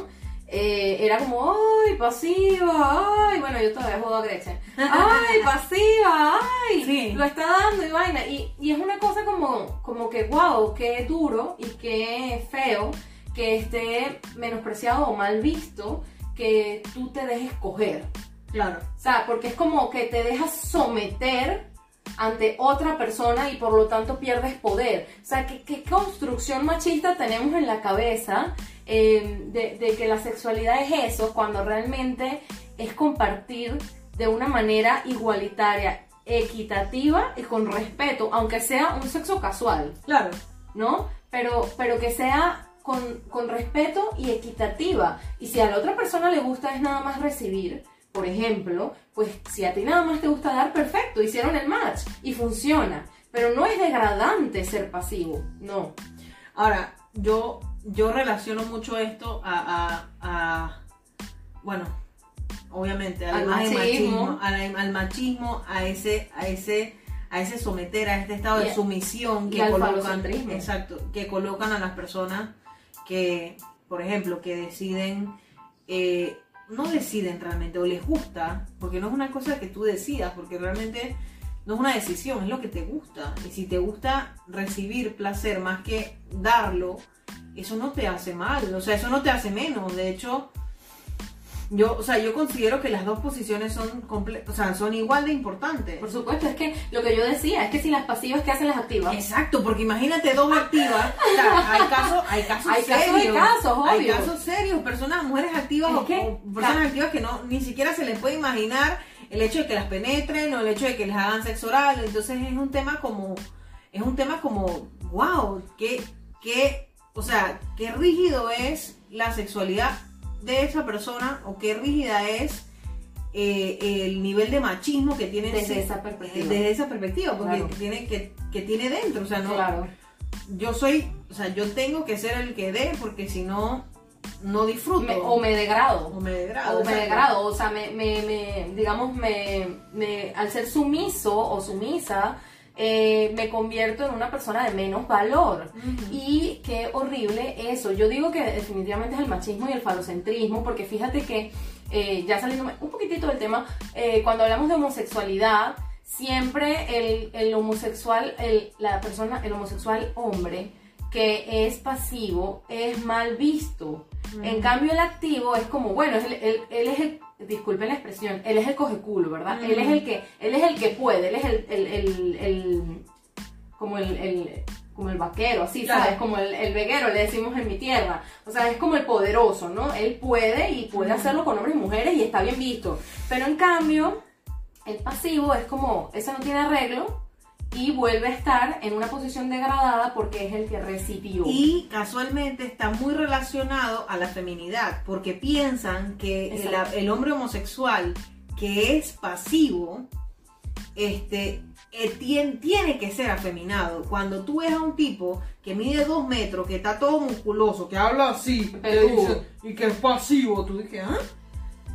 Eh, era como, ay, pasiva, ay, bueno, yo todavía juego a Gretchen. Ay, pasiva, ay, Sí. lo está dando y vaina. Y, y es una cosa como, como que, wow, qué duro y qué feo que esté menospreciado o mal visto que tú te dejes coger. Claro. O sea, porque es como que te dejas someter ante otra persona y por lo tanto pierdes poder. O sea, ¿qué, qué construcción machista tenemos en la cabeza eh, de, de que la sexualidad es eso cuando realmente es compartir de una manera igualitaria, equitativa y con respeto, aunque sea un sexo casual, Claro. ¿no? Pero, pero que sea con, con respeto y equitativa. Y si a la otra persona le gusta es nada más recibir, por ejemplo, pues si a ti nada más te gusta dar, perfecto, hicieron el match y funciona. Pero no es degradante ser pasivo, no. Ahora, yo, yo relaciono mucho esto a, a- a- bueno, obviamente, Al machismo. machismo, al, al machismo, a ese, a ese, a ese someter, a este estado Y de sumisión que colocan, exacto, que colocan a las personas que, por ejemplo, que deciden, eh, no deciden realmente, o les gusta, porque no es una cosa que tú decidas, porque realmente no es una decisión, es lo que te gusta. Y si te gusta recibir placer más que darlo, eso no te hace mal, o sea, eso no te hace menos. De hecho, yo, o sea, yo considero que las dos posiciones son comple o sea, son igual de importantes. Por supuesto, es que lo que yo decía es que si las pasivas, ¿qué hacen las activas? Exacto, porque imagínate dos activas, o sea, hay casos, hay casos Hay casos serios. casos, Hay obvio. casos serios, personas, mujeres activas o, que, o personas activas que no ni siquiera se les puede imaginar el hecho de que las penetren o el hecho de que les hagan sexo oral. Entonces es un tema como, es un tema como, wow, qué, qué, o sea, qué rígido es la sexualidad de esa persona o qué rígida es eh, el nivel de machismo que tiene Desde ese- esa perspectiva. desde esa perspectiva porque Claro. que tiene que, que tiene dentro o sea no Claro. yo soy o sea yo tengo que ser el que dé porque si no no disfruto Me- o me degrado. o me degrado o me degrado, o sea, me, me, me- digamos, me- al ser sumiso o sumisa, eh, me convierto en una persona de menos valor. Y qué horrible eso. Yo digo que definitivamente es el machismo y el falocentrismo, porque fíjate que, eh, ya saliendo un poquitito del tema, eh, cuando hablamos de homosexualidad, siempre el, el homosexual, el, la persona, el homosexual hombre que es pasivo es mal visto. En cambio, el activo es como, bueno, es el- él, él es el, disculpen la expresión, él es el cogeculo, ¿verdad? Él es el que, él es el que puede, él es el, el, el- el- como el, como el vaquero, así, Claro. ¿sabes? Como el, veguero, le decimos en mi tierra. O sea, es como el poderoso, ¿no? Él puede y puede hacerlo con hombres y mujeres y está bien visto. Pero en cambio, el pasivo es como, ese no tiene arreglo y vuelve a estar en una posición degradada porque es el que recibió. y casualmente está muy relacionado a la feminidad porque piensan que el, hombre homosexual que es pasivo este eh, tien- tiene que ser afeminado. Cuando tú ves a un tipo que mide dos metros, que está todo musculoso, que habla así, que dice- y que es pasivo, tú dices, ¿ah?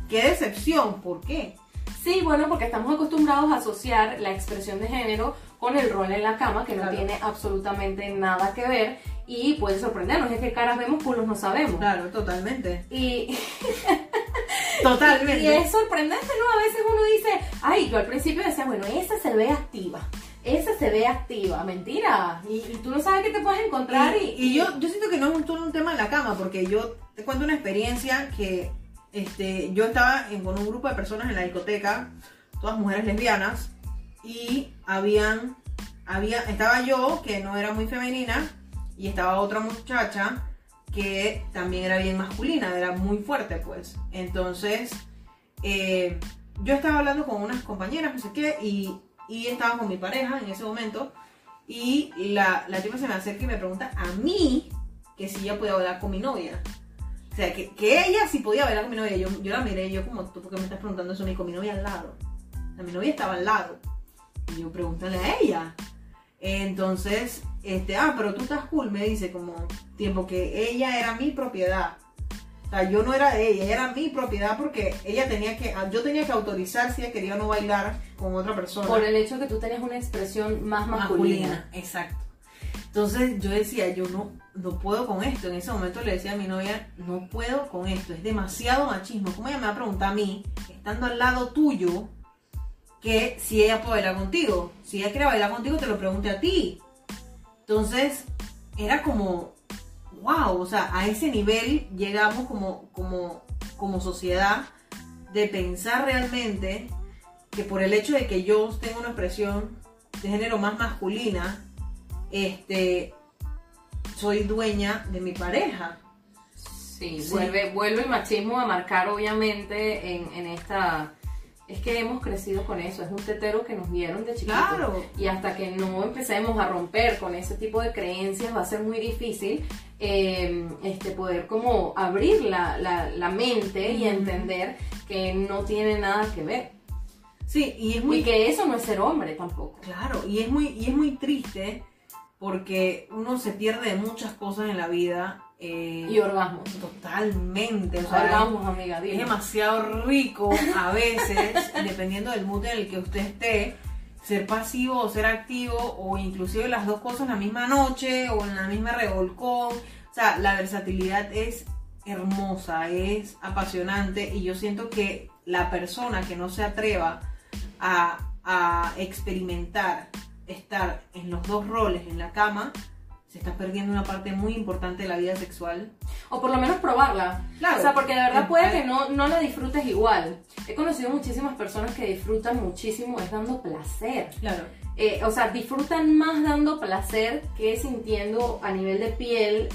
¡Qué decepción! ¿Por qué? Sí, bueno, porque estamos acostumbrados a asociar la expresión de género con el rol en la cama, que no tiene absolutamente nada que ver y puede sorprendernos. Es que caras vemos, culos no sabemos. Claro, totalmente. Y, Totalmente. y es sorprendente, ¿no? A veces uno dice, ay, yo al principio decía, bueno, esa se ve activa. Esa se ve activa, mentira. Y, y tú no sabes qué te puedes encontrar. Y, Y, y yo, yo siento que no es un, un tema de la cama, porque yo te cuento una experiencia que este, yo estaba en- con un grupo de personas en la discoteca, todas mujeres lesbianas, y habían, había, estaba yo, que no era muy femenina, y estaba otra muchacha que también era bien masculina, era muy fuerte, pues. Entonces, eh, yo estaba hablando con unas compañeras, no sé qué, y, y estaba con mi pareja en ese momento, y la, la tipa se me acerca y me pregunta a mí que si ella podía bailar con mi novia. O sea, que, que ella sí podía bailar con mi novia. Yo, yo la miré yo como, ¿tú por qué me estás preguntando eso mí? Con mi novia al lado. Mi novia estaba al lado. Y yo pregúntale a ella. Entonces, este, ah, pero tú estás cool, me dice como tiempo que ella era mi propiedad. O sea, yo no era de ella, ella era mi propiedad porque ella tenía que, yo tenía que autorizar si ella quería o no bailar con otra persona por el hecho que tú tenías una expresión más masculina. Exacto. Entonces yo decía, yo no, no puedo con esto. En ese momento le decía a mi novia, no puedo con esto, es demasiado machismo. ¿Cómo ella me va a preguntar a mí, estando al lado tuyo, que si ella puede bailar contigo? Si ella quiere bailar contigo, te lo pregunte a ti. Entonces, era como, wow, o sea, a ese nivel llegamos como, como, como sociedad de pensar realmente que por el hecho de que yo tenga una expresión de género más masculina, este, soy dueña de mi pareja. Sí, Sí. Vuelve, vuelve el machismo a marcar obviamente en, en esta... Es que hemos crecido con eso, es un tetero que nos dieron de chiquitos. Claro. Y hasta que no empecemos a romper con ese tipo de creencias va a ser muy difícil eh, este, poder como abrir la, la- la mente y entender que no tiene nada que ver. Sí, y es muy Y que eso no es ser hombre tampoco. claro, y es muy, y es muy triste porque uno se pierde de muchas cosas en la vida. Eh, Y orgasmos. totalmente. O sea, Orgasmos, amiga, es demasiado rico a veces, dependiendo del mood en el que usted esté, ser pasivo o ser activo, o inclusive las dos cosas en la misma noche o en la misma revolcón. O sea, la versatilidad es hermosa, es apasionante y yo siento que la persona que no se atreva a, a experimentar estar en los dos roles en la cama, se está perdiendo una parte muy importante de la vida sexual. O por lo menos probarla. Claro. O sea, porque de verdad Eh, puede eh. que no, no la disfrutes igual. He conocido muchísimas personas que disfrutan muchísimo es dando placer. Claro. Eh, o sea, disfrutan más dando placer que sintiendo a nivel de piel.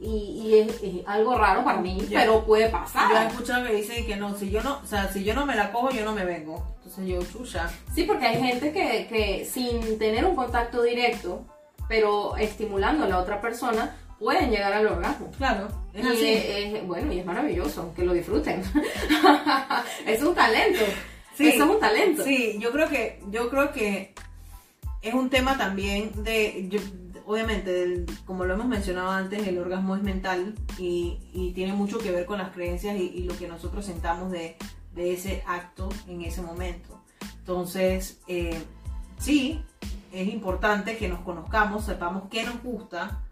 Y, y es, es algo raro para mí, pero puede Yo he pasar. escuchado que dicen que no, si yo no, o sea, si yo no me la cojo, yo no me vengo. Entonces yo, chucha. Sí, porque hay gente que, que sin tener un contacto directo, pero estimulando a la otra persona, pueden llegar al orgasmo. Claro, es y así. es- es- bueno, y es maravilloso, que lo disfruten. es un talento. Sí. Es un talento. Sí, yo creo que, yo creo que es un tema también de, yo- obviamente, del- como lo hemos mencionado antes, el orgasmo es mental y, y tiene mucho que ver con las creencias y, y lo que nosotros sentamos de, de ese acto en ese momento. Entonces, eh, sí, es importante que nos conozcamos, sepamos qué nos gusta.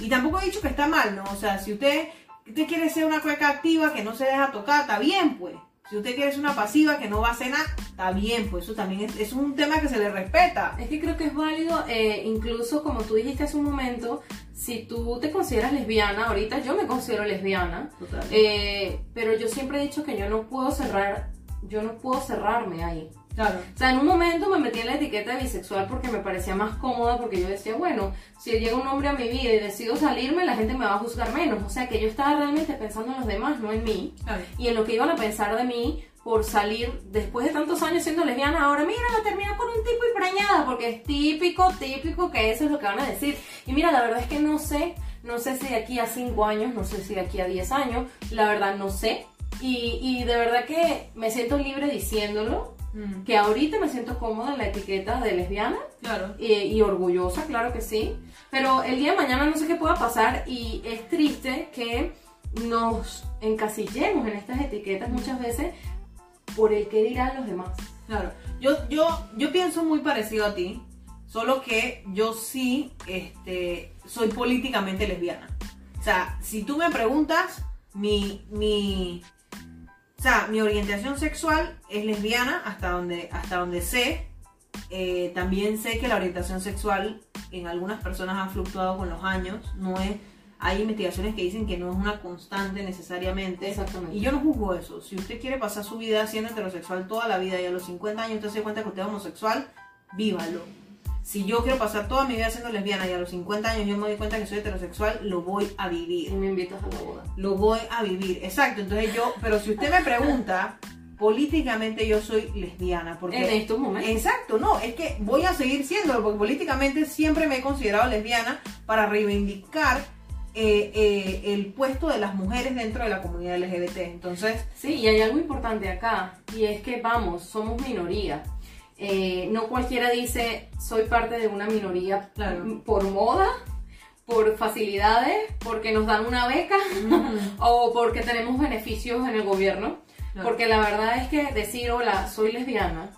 Y tampoco he dicho que está mal, ¿no? O sea, si usted, usted quiere ser una cueca activa que no se deja tocar, está bien, pues. Si usted quiere ser una pasiva que no va a nada, está bien, pues eso también es, es un tema que se le respeta. Es que creo que es válido, eh, incluso como tú dijiste hace un momento, si tú te consideras lesbiana, ahorita yo me considero lesbiana, Total. eh, pero yo siempre he dicho que yo no puedo cerrar, yo no puedo cerrarme ahí. Claro. O sea, en un momento me metí en la etiqueta de bisexual porque me parecía más cómoda, porque yo decía, bueno, si llega un hombre a mi vida y decido salirme, la gente me va a juzgar menos. O sea, que yo estaba realmente pensando en los demás, no en mí. Claro. Y en lo que iban a pensar de mí por salir después de tantos años siendo lesbiana. Ahora, mira, la termina con un tipo y preñada, porque es típico, típico que eso es lo que van a decir. Y mira, la verdad es que no sé, no sé si de aquí a 5 años, no sé si de aquí a 10 años, la verdad no sé. Y, y de verdad que me siento libre diciéndolo, Mm, que ahorita me siento cómoda en la etiqueta de lesbiana claro. y, y orgullosa, claro que sí. Pero el día de mañana no sé qué pueda pasar y es triste que nos encasillemos en estas etiquetas muchas veces por el que dirán los demás. Claro, yo, yo, yo pienso muy parecido a ti, solo que yo sí este, soy políticamente lesbiana. O sea, si tú me preguntas, mi, mi, sea, mi orientación sexual es lesbiana hasta donde, hasta donde sé. Eh, también sé que la orientación sexual en algunas personas ha fluctuado con los años. No es, hay investigaciones que dicen que no es una constante necesariamente. Exactamente. Y yo no juzgo eso. Si usted quiere pasar su vida siendo heterosexual toda la vida y a los 50 años usted se cuenta que usted es homosexual, vívalo. Si yo quiero pasar toda mi vida siendo lesbiana y a los 50 años yo me doy cuenta que soy heterosexual, lo voy a Y vivir. me invitas a la boda. Lo voy a vivir. Exacto. Entonces yo, pero si usted me pregunta, políticamente yo soy lesbiana. Porque En estos momentos. Exacto, no, es que voy a seguir siendo, porque políticamente siempre me he considerado lesbiana para reivindicar eh, eh, el puesto de las mujeres dentro de la comunidad LGBT. Entonces, Sí, y hay algo importante acá, y es que vamos, somos minoría. Eh, no cualquiera dice soy parte de una minoría Claro. por moda, por facilidades, porque nos dan una beca o porque tenemos beneficios en el gobierno. Claro. Porque la verdad es que decir hola, soy lesbiana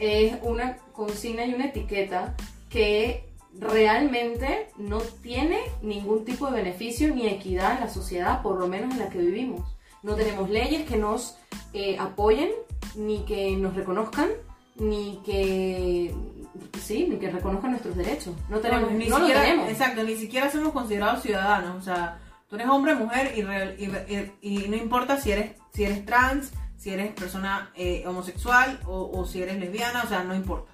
es una consigna y una etiqueta que realmente no tiene ningún tipo de beneficio ni equidad en la sociedad, por lo menos en la que vivimos. No tenemos leyes que nos eh, apoyen, ni que nos reconozcan, ni que sí, ni que reconozcan nuestros derechos. No tenemos, no, ni no lo siquiera, tenemos. exacto, ni siquiera somos considerados ciudadanos. O sea, tú eres hombre, mujer y, re- y y- y no importa si eres, si eres trans, si eres persona eh, homosexual o, o si eres lesbiana, o sea, no importa.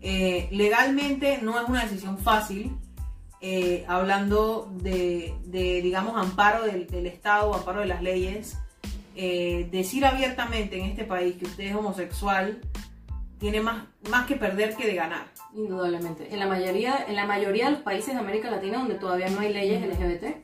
Eh, legalmente no es una decisión fácil. eh, hablando de, de, digamos, amparo del, del Estado amparo de las leyes, eh, decir abiertamente en este país que usted es homosexual tiene más, más que perder que de ganar. Indudablemente. En la mayoría, en la mayoría de los países de América Latina donde todavía no hay leyes LGBT,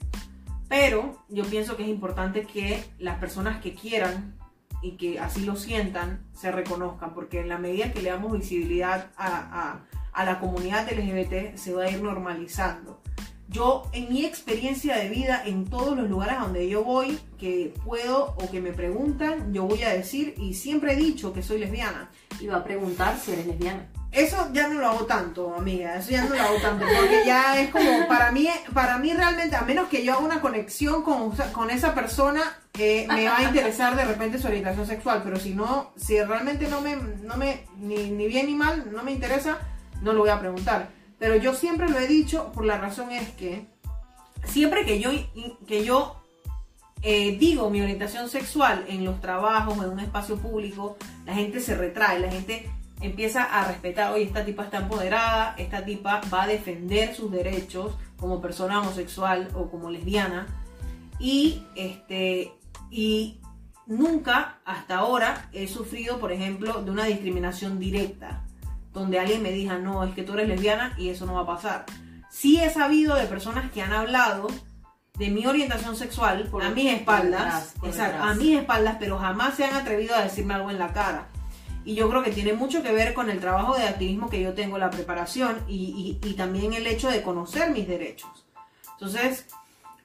Pero yo pienso que es importante que las personas que quieran y que así lo sientan se reconozcan, porque en la medida que le damos visibilidad a, a- a la comunidad LGBT se va a ir normalizando. Yo, en mi experiencia de vida, en todos los lugares donde yo voy, que puedo o que me preguntan, yo voy a decir, y siempre he dicho que soy lesbiana. y va a preguntar si eres lesbiana. Eso ya no lo hago tanto, amiga. Eso ya no lo hago tanto. Porque ya es como, para mí, para mí realmente, a menos que yo haga una conexión con, con esa persona, eh, me va a interesar de repente su orientación sexual, pero si no, si realmente no me, no me ni, ni bien ni mal, no me interesa, no lo voy a preguntar. Pero yo siempre lo he dicho, por la razón es que siempre que yo, que yo eh, digo mi orientación sexual en los trabajos, en un espacio público, la gente se retrae, la gente empieza a respetar, oye, esta tipa está empoderada, esta tipa va a defender sus derechos como persona homosexual o como lesbiana. Y este y nunca hasta ahora he sufrido, por ejemplo, de una discriminación directa, donde alguien me diga, no, es que tú eres lesbiana y eso no va a pasar. Sí he sabido de personas que han hablado de mi orientación sexual a mis espaldas, exacto, a mis espaldas, pero jamás se han atrevido a decirme algo en la cara. Y yo creo que tiene mucho que ver con el trabajo de activismo que yo tengo, la preparación y, y también el hecho de conocer mis derechos. Entonces,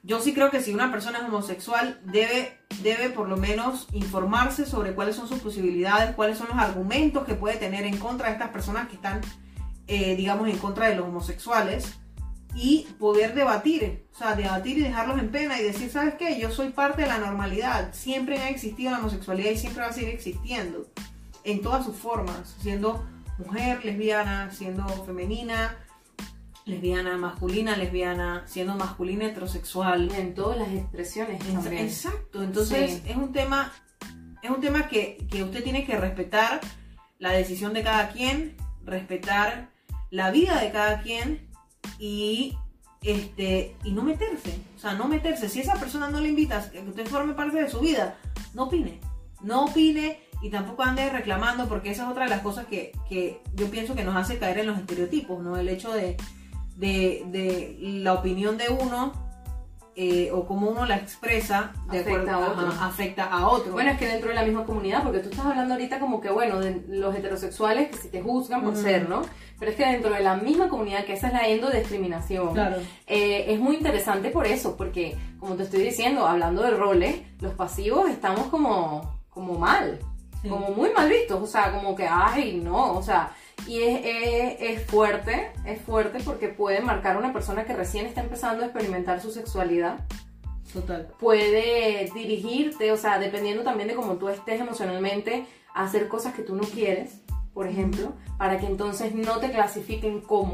yo sí creo que si una persona es homosexual debe, debe por lo menos informarse sobre cuáles son sus posibilidades, cuáles son los argumentos que puede tener en contra de estas personas que están, eh, digamos, en contra de los homosexuales y poder debatir, o sea, debatir y dejarlos en pena y decir, ¿sabes qué? Yo soy parte de la normalidad, siempre ha existido la homosexualidad y siempre va a seguir existiendo, en todas sus formas, siendo mujer, lesbiana, siendo femenina, lesbiana, masculina, lesbiana, siendo masculina, heterosexual. En todas las expresiones también. Exacto, entonces es un tema, es un tema que, que usted tiene que respetar la decisión de cada quien, respetar la vida de cada quien y este y no meterse, o sea, no meterse. Si esa persona no le invita a que usted forme parte de su vida, no opine, no opine y tampoco ande reclamando porque esa es otra de las cosas que, que yo pienso que nos hace caer en los estereotipos, ¿no? El hecho de, de, de la opinión de uno eh, o cómo uno la expresa de afecta a otro. afecta a otro. Bueno, es que dentro de la misma comunidad, porque tú estás hablando ahorita como que, bueno, de los heterosexuales que si te juzgan por ser, ¿no? Pero es que dentro de la misma comunidad, que esa es la endodiscriminación, Claro. eh, es muy interesante por eso, porque, como te estoy diciendo, hablando de roles, los pasivos estamos como, como mal, Sí. como muy mal vistos, o sea, como que, ay, no, o sea, y es, es, es fuerte, es fuerte porque puede marcar a una persona que recién está empezando a experimentar su sexualidad Total. puede dirigirte, o sea, dependiendo también de cómo tú estés emocionalmente, a hacer cosas que tú no quieres, por ejemplo, para que entonces no te clasifiquen como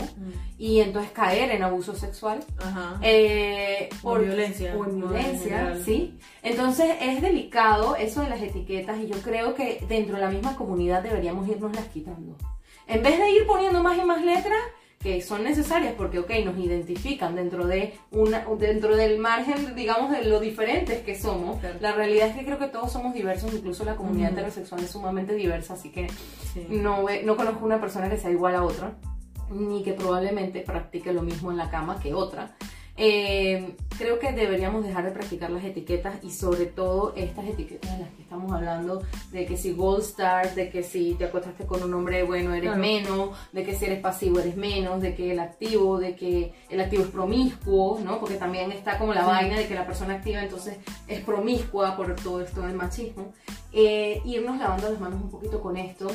y entonces caer en abuso sexual. Ajá. Eh, O por- violencia, O en. En violencia, general. sí. Entonces es delicado eso de las etiquetas y yo creo que dentro de la misma comunidad deberíamos irnos las quitando. En vez de ir poniendo más y más letras que son necesarias porque, ok, nos identifican dentro, de una, dentro del margen, digamos, de lo diferentes que somos, Claro. la realidad es que creo que todos somos diversos, incluso la comunidad Ujú. heterosexual es sumamente diversa, así que Sí. no, no conozco una persona que sea igual a otra, ni que probablemente practique lo mismo en la cama que otra. Eh, creo que deberíamos dejar de practicar las etiquetas y sobre todo estas etiquetas de las que estamos hablando, de que si gold star, de que si te acostaste con un hombre bueno eres Claro. menos, de que si eres pasivo eres menos, de que el activo, de que el activo es promiscuo, ¿no? Porque también está como la Sí. vaina de que la persona activa entonces es promiscua por todo esto del machismo. Eh, irnos lavando las manos un poquito con esto,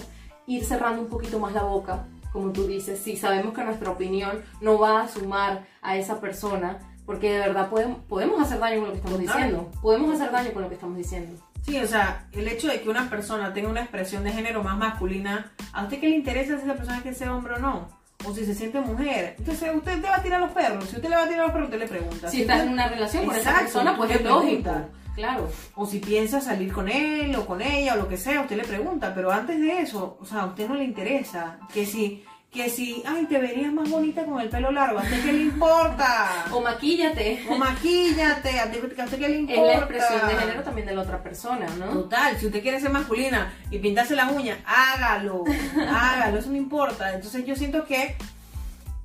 ir cerrando un poquito más la boca, como tú dices, si sabemos que nuestra opinión no va a sumar a esa persona, porque de verdad podemos, podemos hacer daño con lo que estamos diciendo, podemos hacer daño con lo que estamos diciendo. Sí, o sea, el hecho de que una persona tenga una expresión de género más masculina, ¿a usted qué le interesa si esa persona que sea hombre o no? O si se siente mujer. Entonces, usted te va a tirar a los perros. Si usted le va a tirar a los perros, usted le pregunta. Si estás usted- en una relación con esa persona, pues es lógico. Claro. O si piensa salir con él o con ella o lo que sea, usted le pregunta. Pero antes de eso, o sea, a usted no le interesa. Que si, que si, ay, te verías más bonita con el pelo largo. ¿A usted qué le importa? O maquíllate. O maquíllate. ¿A usted, qué le Es importa? la expresión de género también de la otra persona, ¿no? Total, si usted quiere ser masculina y pintarse las uñas, hágalo, hágalo, eso no importa. Entonces yo siento que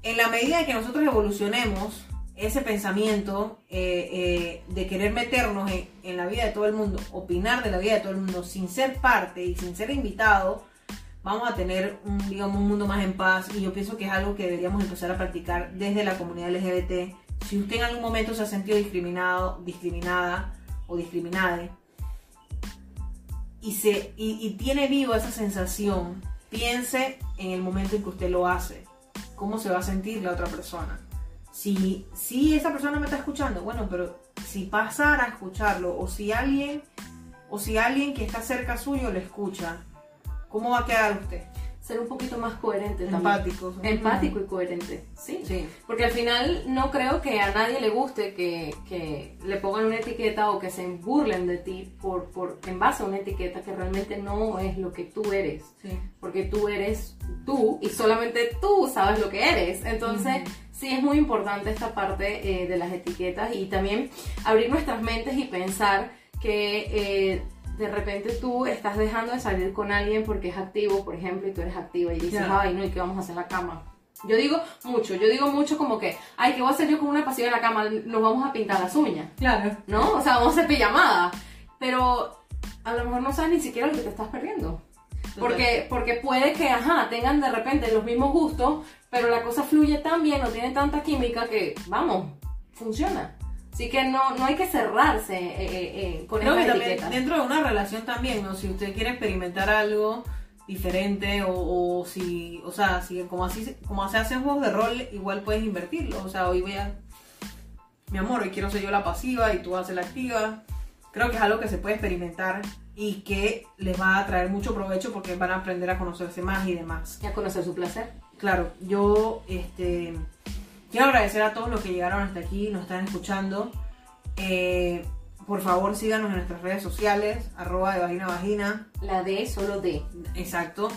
en la medida que nosotros evolucionemos ese pensamiento eh, eh, de querer meternos en, la vida de todo el mundo, opinar de la vida de todo el mundo sin ser parte y sin ser invitado, vamos a tener un, digamos, un mundo más en paz y yo pienso que es algo que deberíamos empezar a practicar desde la comunidad LGBT. Si usted en algún momento se ha sentido discriminado, discriminada o discriminada, y, se, y tiene vivo esa sensación, piense en el momento en que usted lo hace. ¿Cómo se va a sentir la otra persona? Si, si esa persona me está escuchando, bueno, pero si pasara a escucharlo o si alguien o si alguien que está cerca suyo le escucha, ¿cómo va a quedar usted? Ser un poquito más coherente también. Empático. Empático y coherente, ¿sí? Sí. Porque al final no creo que a nadie le guste que, que le pongan una etiqueta o que se burlen de ti por, por, en base a una etiqueta que realmente no es lo que tú eres. Sí. Porque tú eres tú y solamente tú sabes lo que eres. Entonces, sí es muy importante esta parte eh, de las etiquetas y también abrir nuestras mentes y pensar que... Eh, de repente tú estás dejando de salir con alguien porque es activo, por ejemplo, y tú eres activa y dices, Ya. ay, no, ¿y qué vamos a hacer en la cama? Yo digo mucho, yo digo mucho como que, ay, ¿qué voy a hacer yo con una pasiva en la cama? Nos vamos a pintar las uñas, Claro. ¿no? O sea, vamos a hacer pijamada. Pero a lo mejor no sabes ni siquiera lo que te estás perdiendo. Porque, porque puede que, ajá, tengan de repente los mismos gustos, pero la cosa fluye tan bien, no tiene tanta química que, vamos, funciona. Así que no, no hay que cerrarse eh, eh, eh, con Creo que también dentro de una relación también, ¿no? Si usted quiere experimentar algo diferente o, o si, o sea, si como así se- como se hacen juegos de rol, igual puedes invertirlo. O sea, hoy voy a, mi amor, hoy quiero ser yo la pasiva y tú vas a ser la activa. Creo que es algo que se puede experimentar y que les va a traer mucho provecho porque van a aprender a conocerse más y demás. Y a conocer su placer. Claro, yo este, quiero agradecer a todos los que llegaron hasta aquí, nos están escuchando. Eh, por favor, síganos en nuestras redes sociales, arroba de vagina a vagina, La D solo D. exacto.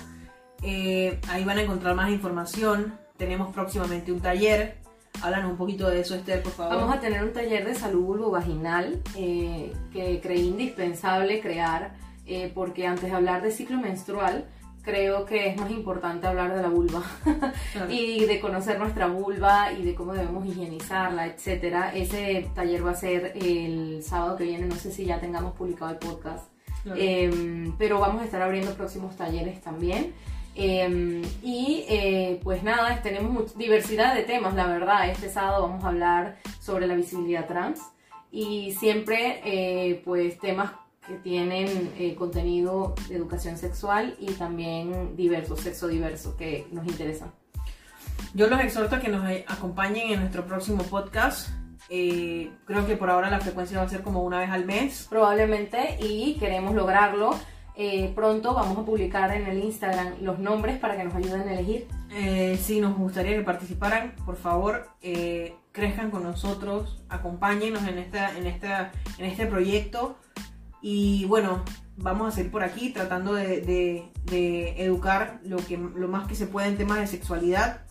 Eh, ahí van a encontrar más información. Tenemos próximamente un taller. Háblanos un poquito de eso, Esther, por favor. Vamos a tener un taller de salud vulvovaginal eh, que creí indispensable crear eh, porque antes de hablar de ciclo menstrual creo que es más importante hablar de la vulva Claro. y de conocer nuestra vulva y de cómo debemos higienizarla, etcétera. Ese taller va a ser el sábado que viene, no sé si ya tengamos publicado el podcast. Claro. Eh, pero vamos a estar abriendo próximos talleres también. Eh, y eh, pues nada, tenemos diversidad de temas, la verdad. Este sábado vamos a hablar sobre la visibilidad trans y siempre eh, pues temas que tienen eh, contenido de educación sexual y también diverso, sexo diverso, que nos interesan. Yo los exhorto a que nos eh, acompañen en nuestro próximo podcast. Eh, creo que por ahora la frecuencia va a ser como una vez al mes. probablemente y queremos lograrlo. Eh, pronto vamos a publicar en el Instagram los nombres para que nos ayuden a elegir. Eh, si nos gustaría que participaran, por favor, crezcan con nosotros, acompáñenos en, esta, en, esta, en este proyecto. Y bueno, vamos a seguir por aquí tratando de, de- de educar lo, que, lo más que se pueda en temas de sexualidad,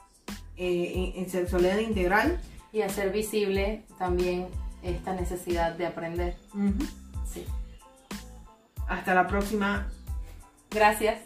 eh, en, en sexualidad integral. y hacer visible también esta necesidad de aprender. Sí. Hasta la próxima. Gracias.